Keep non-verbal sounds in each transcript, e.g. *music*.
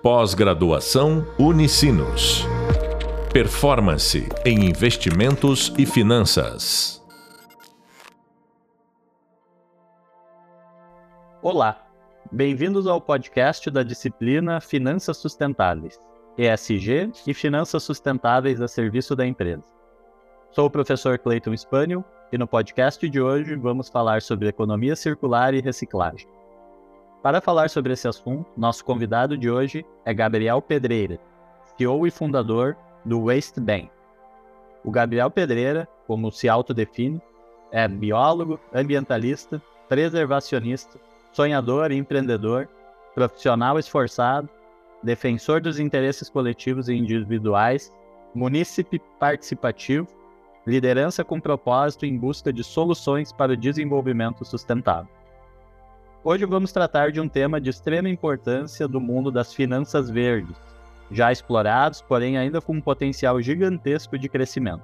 Pós-graduação Unicinos. Performance em investimentos e finanças. Olá, bem-vindos ao podcast da disciplina Finanças Sustentáveis, ESG e Finanças Sustentáveis a serviço da empresa. Sou o professor Clayton Spaniel e no podcast de hoje vamos falar sobre economia circular e reciclagem. Para falar sobre esse assunto, nosso convidado de hoje é Gabriel Pedreira, CEO e fundador do Waste Bank. O Gabriel Pedreira, como se autodefine, é biólogo, ambientalista, preservacionista, sonhador e empreendedor, profissional esforçado, defensor dos interesses coletivos e individuais, munícipe participativo, liderança com propósito em busca de soluções para o desenvolvimento sustentável. Hoje vamos tratar de um tema de extrema importância do mundo das finanças verdes, já explorados, porém ainda com um potencial gigantesco de crescimento.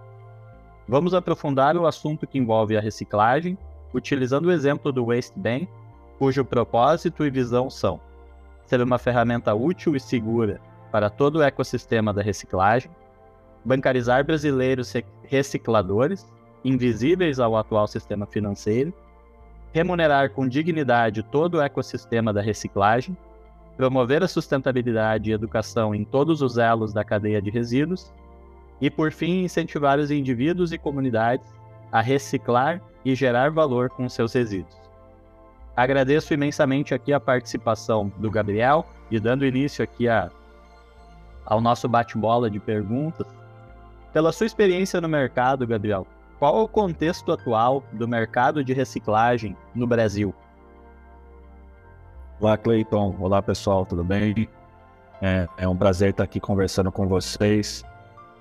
Vamos aprofundar o assunto que envolve a reciclagem, utilizando o exemplo do Waste Bank, cujo propósito e visão são ser uma ferramenta útil e segura para todo o ecossistema da reciclagem, bancarizar brasileiros recicladores, invisíveis ao atual sistema financeiro, remunerar com dignidade todo o ecossistema da reciclagem, promover a sustentabilidade e educação em todos os elos da cadeia de resíduos e, por fim, incentivar os indivíduos e comunidades a reciclar e gerar valor com seus resíduos. Agradeço imensamente aqui a participação do Gabriel e dando início aqui a, ao nosso bate-bola de perguntas. Pela sua experiência no mercado, Gabriel, qual o contexto atual do mercado de reciclagem no Brasil? Olá, Cleiton. Olá, pessoal, tudo bem? É, é, um prazer estar aqui conversando com vocês.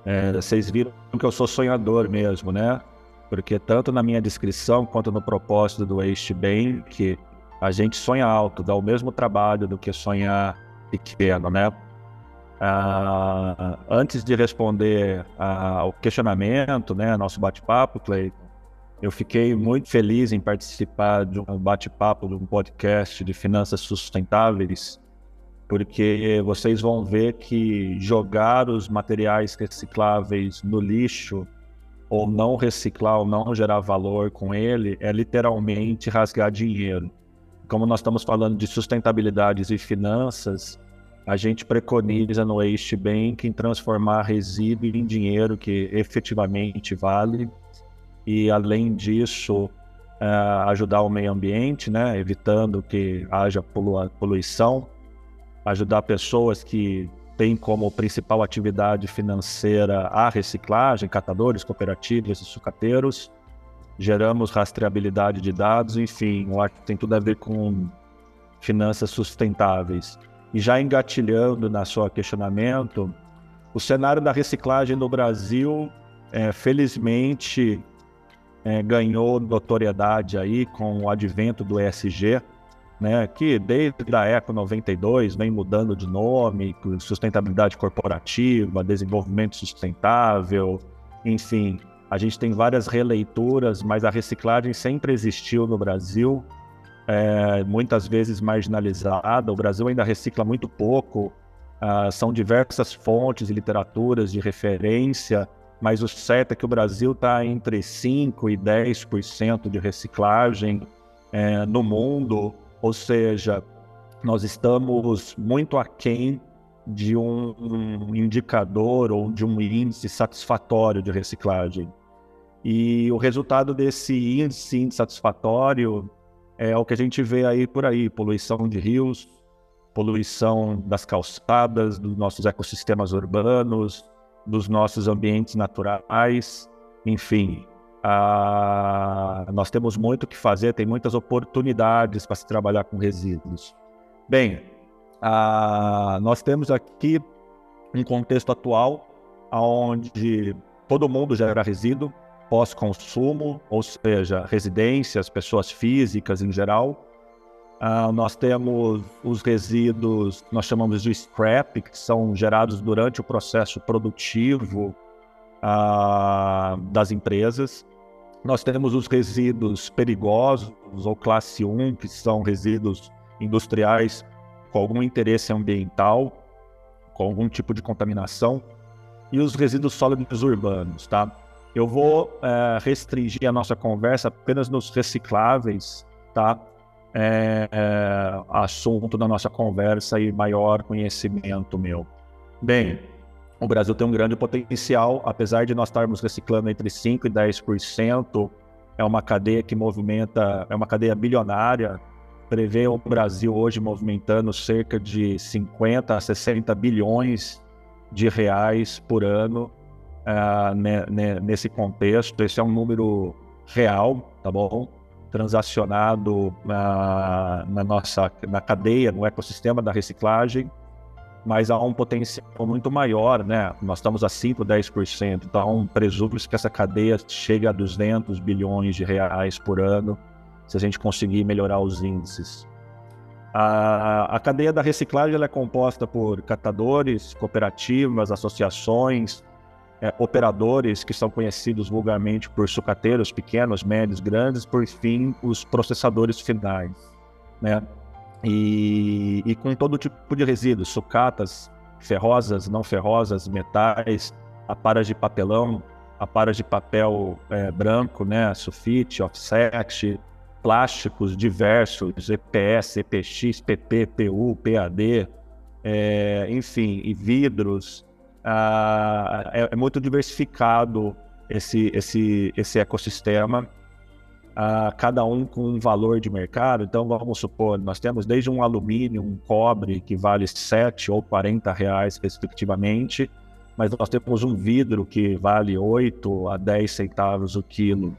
É, vocês viram que eu sou sonhador mesmo, né? Porque tanto na minha descrição quanto no propósito do Waste Bank, a gente sonha alto, dá o mesmo trabalho do que sonhar pequeno, né? Ah, antes de responder ao questionamento, né, nosso bate-papo, Cleiton, eu fiquei muito feliz em participar de um bate-papo, de um podcast de finanças sustentáveis, porque vocês vão ver que jogar os materiais recicláveis no lixo, ou não reciclar, ou não gerar valor com ele, é literalmente rasgar dinheiro. Como nós estamos falando de sustentabilidade e finanças, a gente preconiza no Waste Bank em transformar resíduo em dinheiro que efetivamente vale e, além disso, uh, ajudar o meio ambiente, né, evitando que haja poluição, ajudar pessoas que têm como principal atividade financeira a reciclagem, catadores, cooperativas e sucateiros. Geramos rastreabilidade de dados, enfim, eu que tem tudo a ver com finanças sustentáveis. E já engatilhando na sua questionamento, o cenário da reciclagem no Brasil, é, felizmente, é, ganhou notoriedade aí com o advento do ESG, né, que desde a Eco 92 vem mudando de nome, sustentabilidade corporativa, desenvolvimento sustentável, enfim, a gente tem várias releituras, mas a reciclagem sempre existiu no Brasil é, muitas vezes marginalizada. O Brasil ainda recicla muito pouco. Uh, são diversas fontes e literaturas de referência, mas o certo é que o Brasil está entre 5% e 10% de reciclagem é, no mundo, ou seja, nós estamos muito aquém de um, um indicador ou de um índice satisfatório de reciclagem. E o resultado desse índice insatisfatório é o que a gente vê aí por aí: poluição de rios, poluição das calçadas, dos nossos ecossistemas urbanos, dos nossos ambientes naturais, enfim. nós temos muito o que fazer, tem muitas oportunidades para se trabalhar com resíduos. Bem, nós temos aqui um contexto atual onde todo mundo gera resíduo, pós-consumo, ou seja, residências, pessoas físicas em geral. Uh, nós temos os resíduos, nós chamamos de scrap, que são gerados durante o processo produtivo uh, das empresas. Nós temos os resíduos perigosos, ou classe 1, que são resíduos industriais com algum interesse ambiental. com algum tipo de contaminação, e os resíduos sólidos urbanos, tá? Eu vou é, restringir a nossa conversa apenas nos recicláveis, tá? É, é, assunto da nossa conversa e maior conhecimento meu. Bem, o Brasil tem um grande potencial, apesar de nós estarmos reciclando entre 5% e 10%, é uma cadeia que movimenta, é uma cadeia bilionária, prevê o Brasil hoje movimentando cerca de 50 a 60 bilhões de reais por ano uh, ne, ne, nesse contexto. Esse é um número real, tá bom? Transacionado na, na nossa na cadeia, no ecossistema da reciclagem, mas há um potencial muito maior, né? Nós estamos a 5, 10%, então presume-se que essa cadeia chegue a 200 bilhões de reais por ano se a gente conseguir melhorar os índices. A, a cadeia da reciclagem é composta por catadores, cooperativas, associações, é, operadores que são conhecidos vulgarmente por sucateiros pequenos, médios, grandes, por fim, os processadores finais. Né? E, e com todo tipo de resíduos, sucatas, ferrosas, não ferrosas, metais, aparas de papelão, aparas de papel é, branco, né, sulfite, offset, plásticos diversos, EPS, EPX, PP, PU, PAD, é, enfim, e vidros. Ah, é, é, muito diversificado esse, esse, esse ecossistema, ah, cada um com um valor de mercado. Então, vamos supor, nós temos desde um alumínio, um cobre, que vale 7 ou 40 reais, respectivamente, mas nós temos um vidro que vale 8 a 10 centavos o quilo,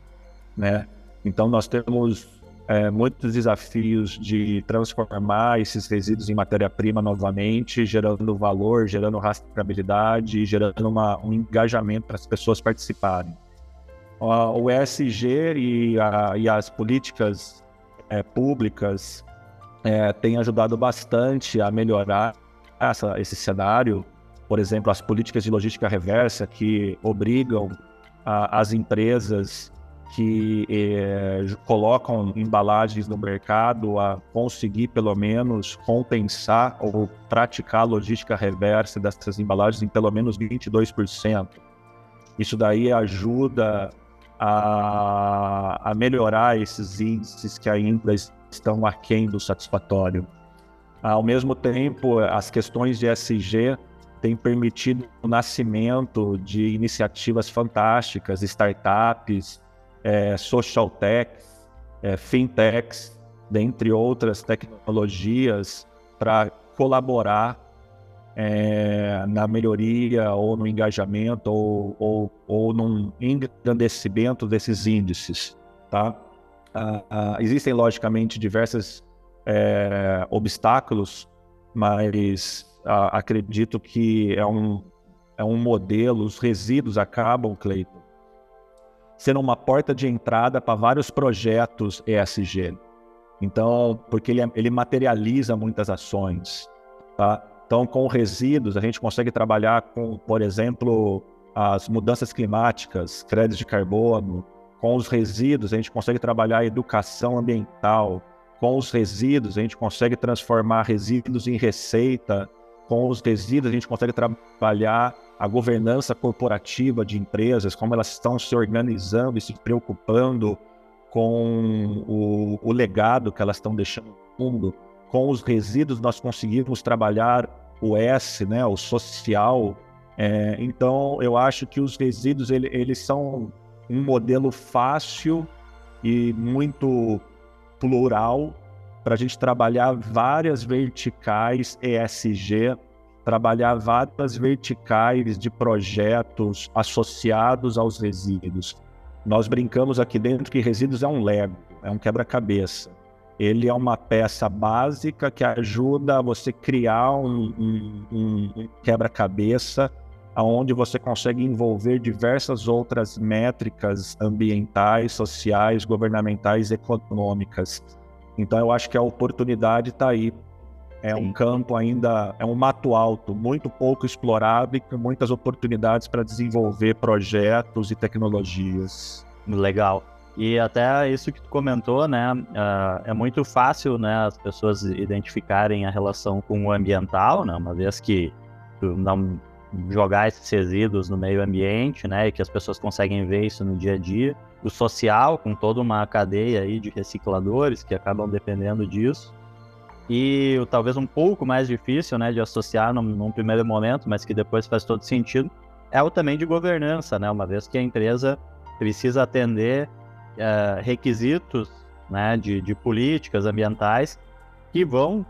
né? Então, nós temos é, muitos desafios de transformar esses resíduos em matéria-prima novamente, gerando valor, gerando rastreabilidade, gerando uma, um engajamento para as pessoas participarem. O ESG e, a, e as políticas é, públicas é, têm ajudado bastante a melhorar essa, esse cenário. Por exemplo, as políticas de logística reversa que obrigam a, as empresas que eh, colocam embalagens no mercado a conseguir pelo menos compensar ou praticar a logística reversa dessas embalagens em pelo menos 22%. Isso daí ajuda a, a melhorar esses índices que ainda estão aquém do satisfatório. Ao mesmo tempo, as questões de SG têm permitido o nascimento de iniciativas fantásticas, startups, é, social techs, é, fintechs, dentre outras tecnologias, para colaborar é, na melhoria ou no engajamento ou, ou, ou num engrandecimento desses índices. Tá? Ah, ah, existem, logicamente, diversos é, obstáculos, mas ah, acredito que é um, é um modelo, os resíduos acabam, Cleiton, sendo uma porta de entrada para vários projetos ESG. Então, porque ele, ele materializa muitas ações. Tá? Então, com resíduos, a gente consegue trabalhar com, por exemplo, as mudanças climáticas, créditos de carbono. Com os resíduos, a gente consegue trabalhar a educação ambiental. Com os resíduos, a gente consegue transformar resíduos em receita. Com os resíduos, a gente consegue trabalhar a governança corporativa de empresas, como elas estão se organizando e se preocupando com o, o legado que elas estão deixando no mundo. Com os resíduos, nós conseguimos trabalhar o S, né, o social. É, então, eu acho que os resíduos ele, eles são um modelo fácil e muito plural para a gente trabalhar várias verticais ESG trabalhar várias verticais de projetos associados aos resíduos. Nós brincamos aqui dentro que resíduos é um Lego, é um quebra-cabeça. Ele é uma peça básica que ajuda você criar um, um, um quebra-cabeça onde você consegue envolver diversas outras métricas ambientais, sociais, governamentais, econômicas. Então eu acho que a oportunidade está aí é um campo ainda, é um mato alto, muito pouco explorado e com muitas oportunidades para desenvolver projetos e tecnologias. Legal. E até isso que tu comentou, né? Uh, é muito fácil, né, as pessoas identificarem a relação com o ambiental, né? Uma vez que não jogar esses resíduos no meio ambiente, né, e que as pessoas conseguem ver isso no dia a dia. O social, com toda uma cadeia aí de recicladores que acabam dependendo disso. E talvez um pouco mais difícil, né, de associar num, num, primeiro momento, mas que depois faz todo sentido, é o também de governança, né, uma vez que a empresa precisa atender uh, requisitos, né, de, de políticas ambientais que vão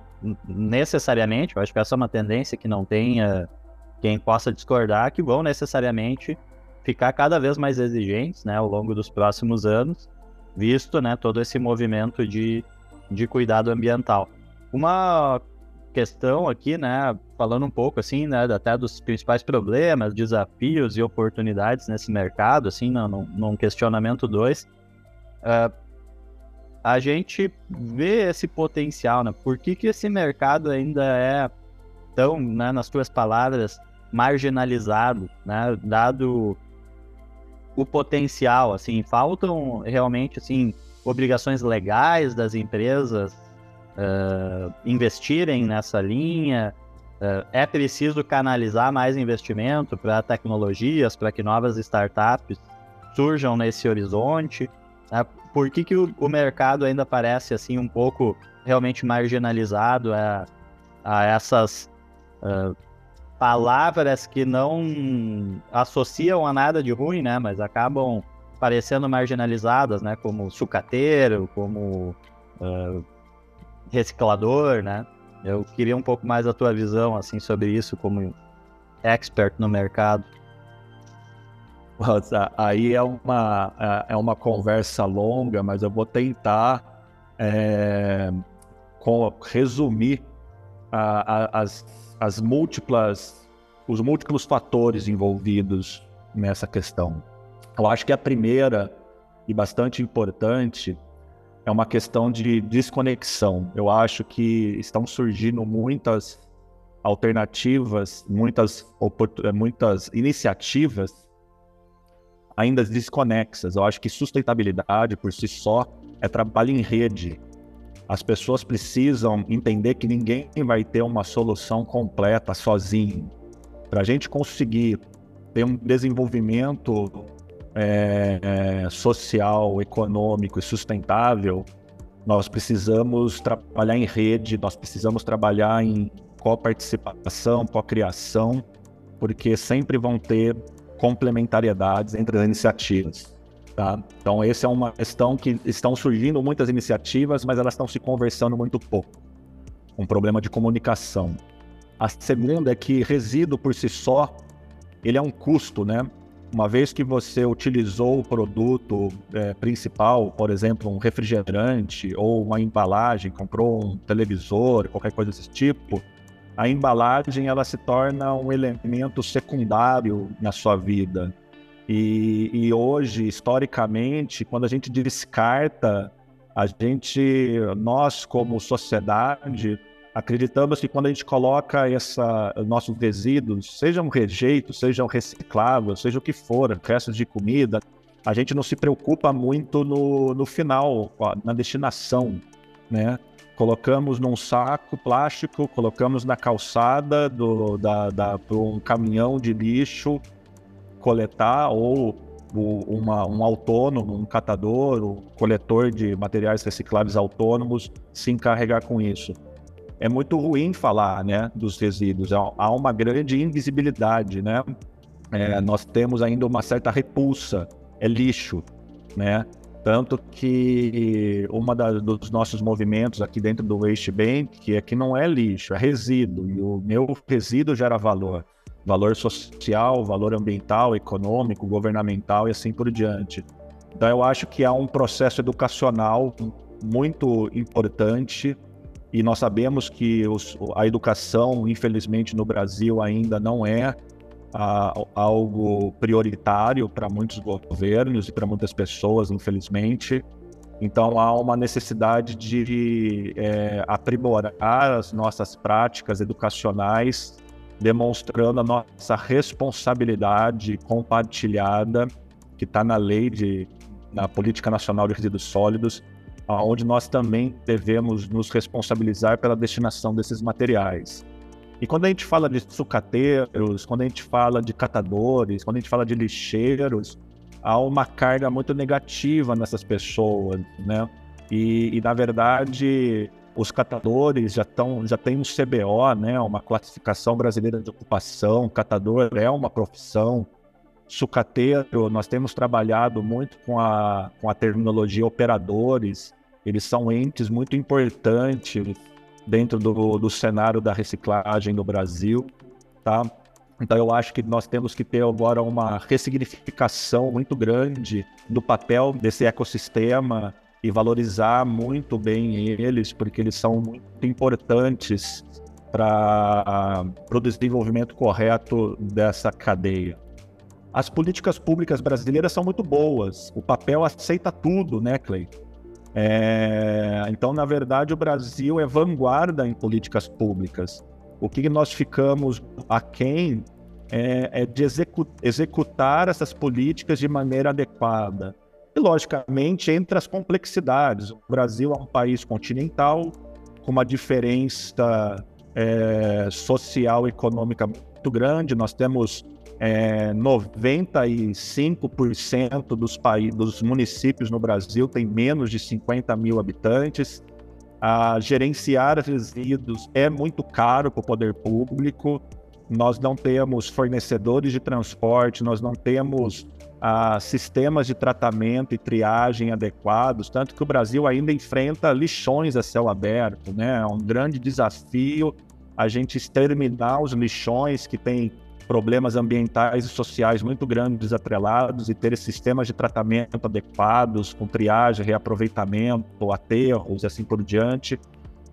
necessariamente, eu acho que essa é uma tendência que não tenha quem possa discordar, que vão necessariamente ficar cada vez mais exigentes né, ao longo dos próximos anos, visto né, todo esse movimento de, de cuidado ambiental. Uma questão aqui, né, falando um pouco assim, né, até dos principais problemas, desafios e oportunidades nesse mercado, assim, num, num questionamento 2, uh, ah, a gente vê esse potencial, né? Por que, que esse mercado ainda é tão, né, nas tuas palavras, marginalizado, né? Dado o potencial, assim, faltam realmente, assim, obrigações legais das empresas uh, investirem nessa linha. Uh, é preciso canalizar mais investimento para tecnologias, para que novas startups surjam nesse horizonte. Né? Por que, que o, o, mercado ainda parece assim um pouco realmente marginalizado a, a essas uh, palavras que não associam a nada de ruim, né? Mas acabam parecendo marginalizadas, né? Como sucateiro, como uh, reciclador, né? Eu queria um pouco mais a tua visão, assim, sobre isso como expert no mercado. *laughs* Nossa, aí é uma, é, é uma conversa longa, mas eu vou tentar é, com, resumir a, a, as as múltiplas, os múltiplos fatores envolvidos nessa questão. Eu acho que a primeira e bastante importante é uma questão de desconexão. Eu acho que estão surgindo muitas alternativas, muitas, muitas iniciativas ainda desconexas. Eu acho que sustentabilidade por si só é trabalho em rede, as pessoas precisam entender que ninguém vai ter uma solução completa sozinho. Para a gente conseguir ter um desenvolvimento é, é, social, econômico e sustentável, nós precisamos trabalhar em rede, nós precisamos trabalhar em coparticipação, co-criação, porque sempre vão ter complementariedades entre as iniciativas. Tá? Então, essa é uma questão que estão surgindo muitas iniciativas, mas elas estão se conversando muito pouco. Um problema de comunicação. A segunda é que resíduo por si só, ele é um custo, né? Uma vez que você utilizou o produto é, principal, por exemplo, um refrigerante ou uma embalagem, comprou um televisor, qualquer coisa desse tipo, a embalagem ela se torna um elemento secundário na sua vida. E, e, hoje, historicamente, quando a gente descarta, a gente, nós como sociedade, acreditamos que quando a gente coloca essa, nossos resíduos, sejam rejeitos, sejam recicláveis, seja o que for, restos de comida, a gente não se preocupa muito no, no final, na destinação, né? Colocamos num saco plástico, colocamos na calçada do, da, da, um caminhão de lixo coletar ou uma, um autônomo, um catador, um coletor de materiais recicláveis autônomos se encarregar com isso. É muito ruim falar né, dos resíduos, há uma grande invisibilidade, né? É, nós temos ainda uma certa repulsa, é lixo, né? Tanto que uma dos nossos movimentos aqui dentro do Waste Bank é que não é lixo, é resíduo, e o meu resíduo gera valor valor social, valor ambiental, econômico, governamental e assim por diante. Então, eu acho que há um processo educacional muito importante e nós sabemos que os, a educação, infelizmente, no Brasil ainda não é a, algo prioritário para muitos governos e para muitas pessoas, infelizmente. Então, há uma necessidade de é, aprimorar as nossas práticas educacionais demonstrando a nossa responsabilidade compartilhada que está na lei de na política nacional de resíduos sólidos, onde nós também devemos nos responsabilizar pela destinação desses materiais. E quando a gente fala de sucateiros, quando a gente fala de catadores, quando a gente fala de lixeiros, há uma carga muito negativa nessas pessoas, né? E, e na verdade, os catadores já estão já tem um CBO, né? Uma classificação brasileira de ocupação. Catador é uma profissão. Sucateiro, nós temos trabalhado muito com a, com a terminologia operadores. Eles são entes muito importantes dentro do, do cenário da reciclagem no Brasil, tá? Então eu acho que nós temos que ter agora uma ressignificação muito grande do papel desse ecossistema e valorizar muito bem eles, porque eles são muito importantes para o desenvolvimento correto dessa cadeia. As políticas públicas brasileiras são muito boas, o papel aceita tudo, né, Clay? É, então, na verdade, o Brasil é vanguarda em políticas públicas. O que nós ficamos aquém é, é de execu executar essas políticas de maneira adequada. E, logicamente, entre as complexidades. O Brasil é um país continental, com uma diferença é, social e econômica muito grande. Nós temos é, 95% dos, dos municípios no Brasil têm menos de 50 mil habitantes. Gerenciar resíduos é muito caro para o poder público. Nós não temos fornecedores de transporte, nós não temos ah, sistemas de tratamento e triagem adequados, tanto que o Brasil ainda enfrenta lixões a céu aberto, né? É um grande desafio a gente exterminar os lixões que têm problemas ambientais e sociais muito grandes atrelados e ter sistemas de tratamento adequados, com triagem, reaproveitamento, aterros e assim por diante.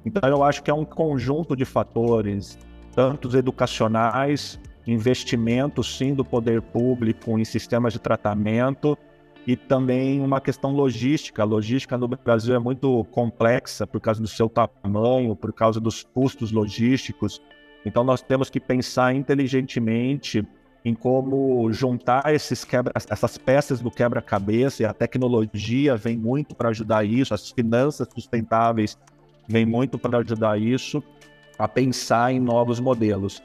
Então, eu acho que é um conjunto de fatores, tanto educacionais, investimentos, sim, do poder público em sistemas de tratamento e também uma questão logística. A logística no Brasil é muito complexa por causa do seu tamanho, por causa dos custos logísticos. Então nós temos que pensar inteligentemente em como juntar esses quebra, essas peças do quebra-cabeça e a tecnologia vem muito para ajudar isso, as finanças sustentáveis vem muito para ajudar isso a pensar em novos modelos.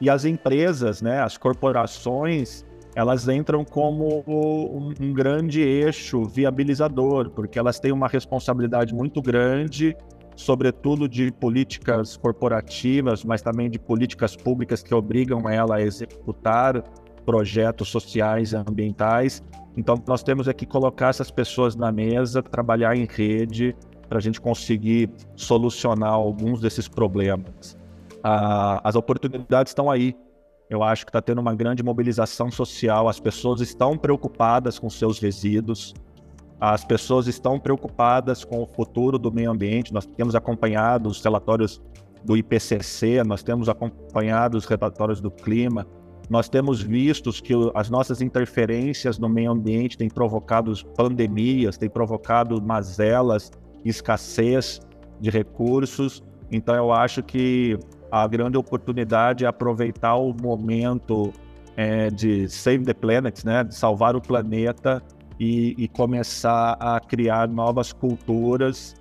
E as empresas, né, as corporações, elas entram como um, um grande eixo viabilizador, porque elas têm uma responsabilidade muito grande sobretudo de políticas corporativas, mas também de políticas públicas que obrigam ela a executar projetos sociais e ambientais. Então, nós temos aqui colocar essas pessoas na mesa, trabalhar em rede, para a gente conseguir solucionar alguns desses problemas. Ah, as oportunidades estão aí. Eu acho que está tendo uma grande mobilização social, as pessoas estão preocupadas com seus resíduos, as pessoas estão preocupadas com o futuro do meio ambiente. Nós temos acompanhado os relatórios do IPCC, nós temos acompanhado os relatórios do clima, nós temos visto que as nossas interferências no meio ambiente têm provocado pandemias, têm provocado mazelas, escassez de recursos. Então, eu acho que a grande oportunidade é aproveitar o momento é, de save the planet, né, de salvar o planeta e, e começar a criar novas culturas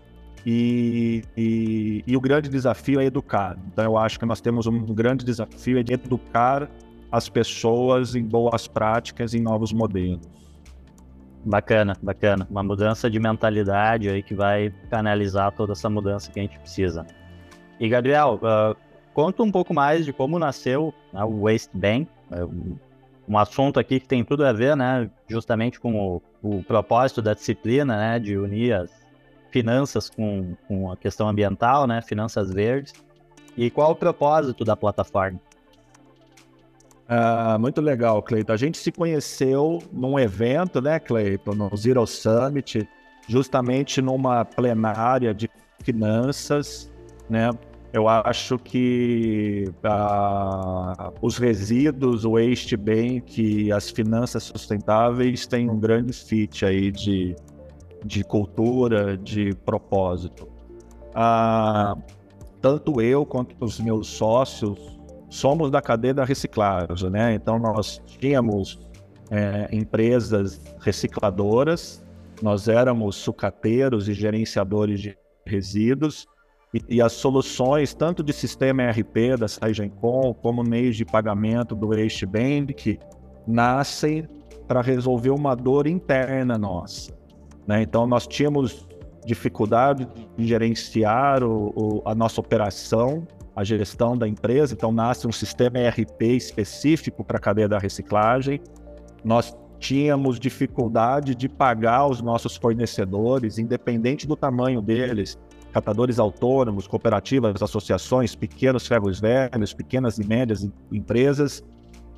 e, e, e, o grande desafio é educar. Então, eu acho que nós temos um grande desafio é de educar as pessoas em boas práticas, em novos modelos. Bacana, bacana. Uma mudança de mentalidade aí que vai canalizar toda essa mudança que a gente precisa. E, Gabriel, uh, conta um pouco mais de como nasceu né, o Waste Bank, uh, um assunto aqui que tem tudo a ver, né, justamente com o, o propósito da disciplina, né, de unir as finanças com, com a questão ambiental, né, finanças verdes. E qual o propósito da plataforma? Ah, muito legal, Cleiton. A gente se conheceu num evento, né, Cleiton, no Zero Summit, justamente numa plenária de finanças, né, eu acho que ah, os resíduos, o waste bank e as finanças sustentáveis têm um grande fit aí de, de cultura, de propósito. Ah, tanto eu quanto os meus sócios somos da cadeia da reciclagem, né? Então nós tínhamos é, empresas recicladoras, nós éramos sucateiros e gerenciadores de resíduos e, as soluções, tanto de sistema ERP da Sagencom, como meios de pagamento do Bank, nascem para resolver uma dor interna nossa. Né? Então, nós tínhamos dificuldade de gerenciar o, o, a nossa operação, a gestão da empresa, então nasce um sistema ERP específico para a cadeia da reciclagem. Nós tínhamos dificuldade de pagar os nossos fornecedores, independente do tamanho deles, catadores autônomos, cooperativas, associações, pequenos ferros velhos, pequenas e médias empresas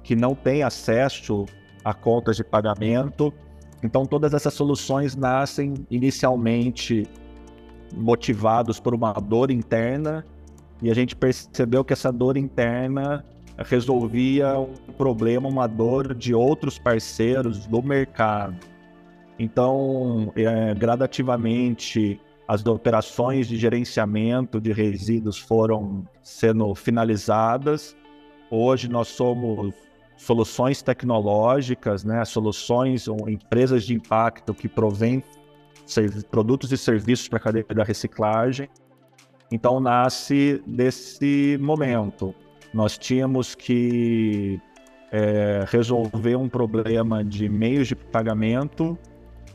que não têm acesso a contas de pagamento. Então, todas essas soluções nascem inicialmente motivados por uma dor interna e a gente percebeu que essa dor interna resolvia um problema, uma dor de outros parceiros do mercado. Então, é, gradativamente, as operações de gerenciamento de resíduos foram sendo finalizadas. Hoje nós somos soluções tecnológicas, né, soluções ou empresas de impacto que provêm produtos e serviços para a cadeia da reciclagem. Então nasce desse momento. Nós tínhamos que é, resolver um problema de meios de pagamento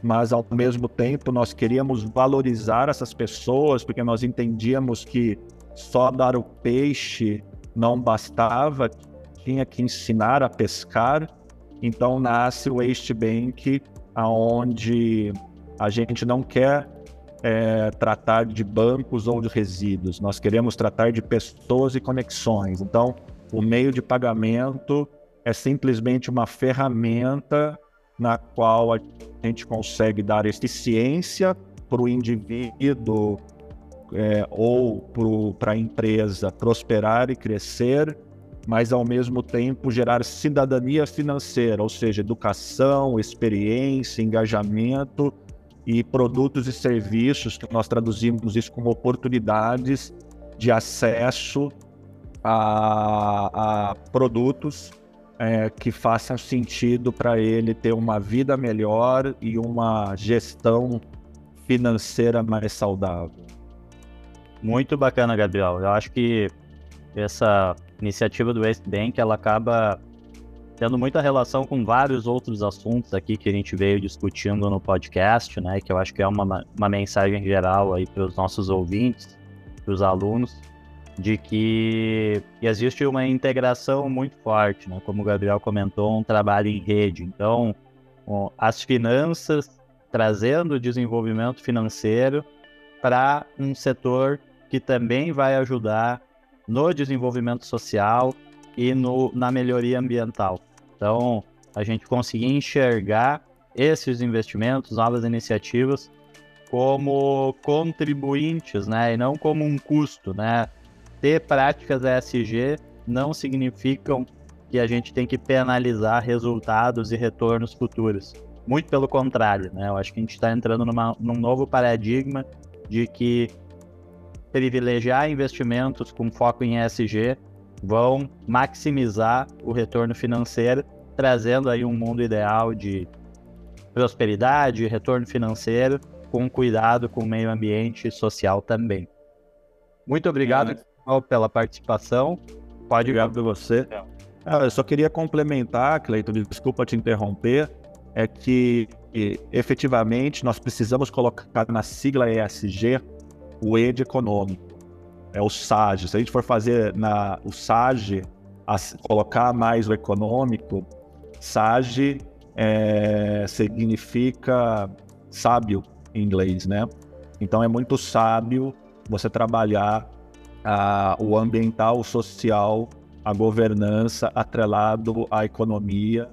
mas ao mesmo tempo nós queríamos valorizar essas pessoas, porque nós entendíamos que só dar o peixe não bastava, tinha que ensinar a pescar. Então nasce o Waste Bank, aonde a gente não quer é, tratar de bancos ou de resíduos, nós queremos tratar de pessoas e conexões. Então, o meio de pagamento é simplesmente uma ferramenta na qual a gente consegue dar eficiência para o indivíduo é, ou para a empresa prosperar e crescer, mas ao mesmo tempo gerar cidadania financeira, ou seja, educação, experiência, engajamento e produtos e serviços que nós traduzimos isso como oportunidades de acesso a, a produtos é, que façam sentido para ele ter uma vida melhor e uma gestão financeira mais saudável. Muito bacana, Gabriel. Eu acho que essa iniciativa do West Bank ela acaba tendo muita relação com vários outros assuntos aqui que a gente veio discutindo no podcast, né? Que eu acho que é uma, uma mensagem geral aí para os nossos ouvintes, para os alunos, de que existe uma integração muito forte, né? como o Gabriel comentou, um trabalho em rede. Então, as finanças trazendo desenvolvimento financeiro para um setor que também vai ajudar no desenvolvimento social e no, na melhoria ambiental. Então, a gente conseguir enxergar esses investimentos, novas iniciativas, como contribuintes, né, e não como um custo, né? Ter práticas ESG não significam que a gente tem que penalizar resultados e retornos futuros. Muito pelo contrário, né? Eu acho que a gente está entrando numa, num novo paradigma de que privilegiar investimentos com foco em ESG vão maximizar o retorno financeiro, trazendo aí um mundo ideal de prosperidade, retorno financeiro, com cuidado com o meio ambiente e social também. Muito obrigado. É pela participação. Pode Obrigado por você. É. Ah, eu só queria complementar, Cleiton, desculpa te interromper, é que efetivamente nós precisamos colocar na sigla ESG o E de econômico. É o SAG. Se a gente for fazer na, o SAG, a, colocar mais o econômico, SAG é, significa sábio em inglês, né? Então é muito sábio você trabalhar a, o ambiental, o social, a governança atrelado à economia,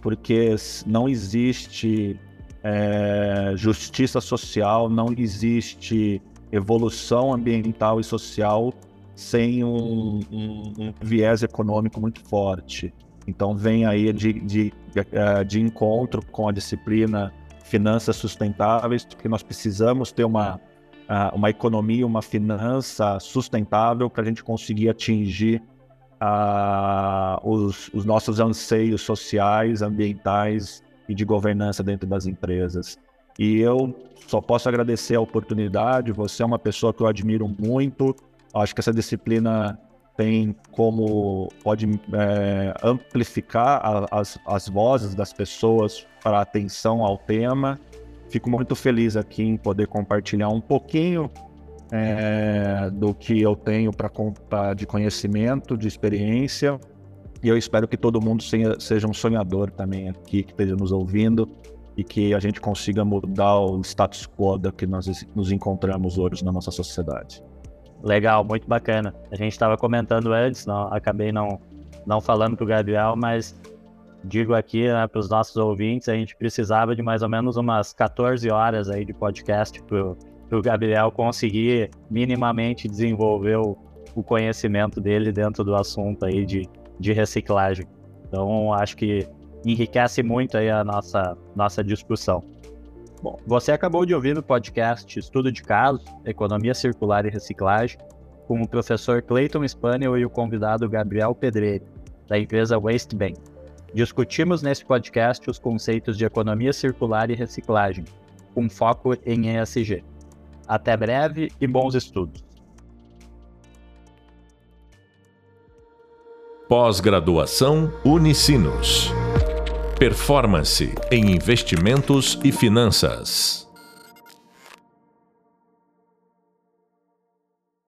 porque não existe é, justiça social, não existe evolução ambiental e social sem um, um, um viés econômico muito forte. Então vem aí de, de, é, de encontro com a disciplina finanças sustentáveis, porque nós precisamos ter uma uma economia, uma finança sustentável para a gente conseguir atingir uh, os, os nossos anseios sociais, ambientais e de governança dentro das empresas. E eu só posso agradecer a oportunidade. Você é uma pessoa que eu admiro muito. Acho que essa disciplina tem como pode é, amplificar a, as, as vozes das pessoas para atenção ao tema. Fico muito feliz aqui em poder compartilhar um pouquinho é, do que eu tenho para de conhecimento, de experiência. E eu espero que todo mundo seja um sonhador também aqui, que esteja nos ouvindo e que a gente consiga mudar o status quo da que nós nos encontramos hoje na nossa sociedade. Legal, muito bacana. A gente estava comentando antes, não, acabei não, não falando para o Gabriel, mas digo aqui né, para os nossos ouvintes, a gente precisava de mais ou menos umas 14 horas aí de podcast para o Gabriel conseguir minimamente desenvolver o, o, conhecimento dele dentro do assunto aí de, de reciclagem. Então, acho que enriquece muito aí a nossa, nossa discussão. Bom, você acabou de ouvir o podcast Estudo de Casos, Economia Circular e Reciclagem, com o professor Clayton Spaniel e o convidado Gabriel Pedreira, da empresa Waste Bank. Discutimos nesse podcast os conceitos de economia circular e reciclagem, com foco em ESG. Até breve e bons estudos. Pós-graduação Unicinos. Performance em investimentos e finanças.